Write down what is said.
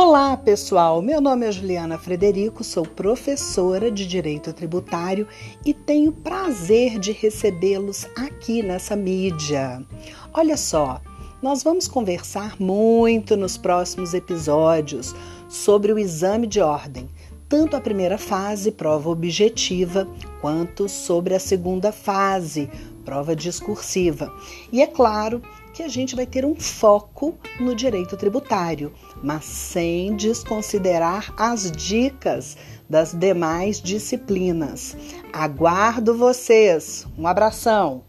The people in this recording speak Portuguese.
Olá, pessoal. Meu nome é Juliana Frederico, sou professora de Direito Tributário e tenho prazer de recebê-los aqui nessa mídia. Olha só, nós vamos conversar muito nos próximos episódios sobre o exame de ordem, tanto a primeira fase, prova objetiva, quanto sobre a segunda fase, prova discursiva. E é claro que a gente vai ter um foco no direito tributário, mas sem desconsiderar as dicas das demais disciplinas. Aguardo vocês. Um abração.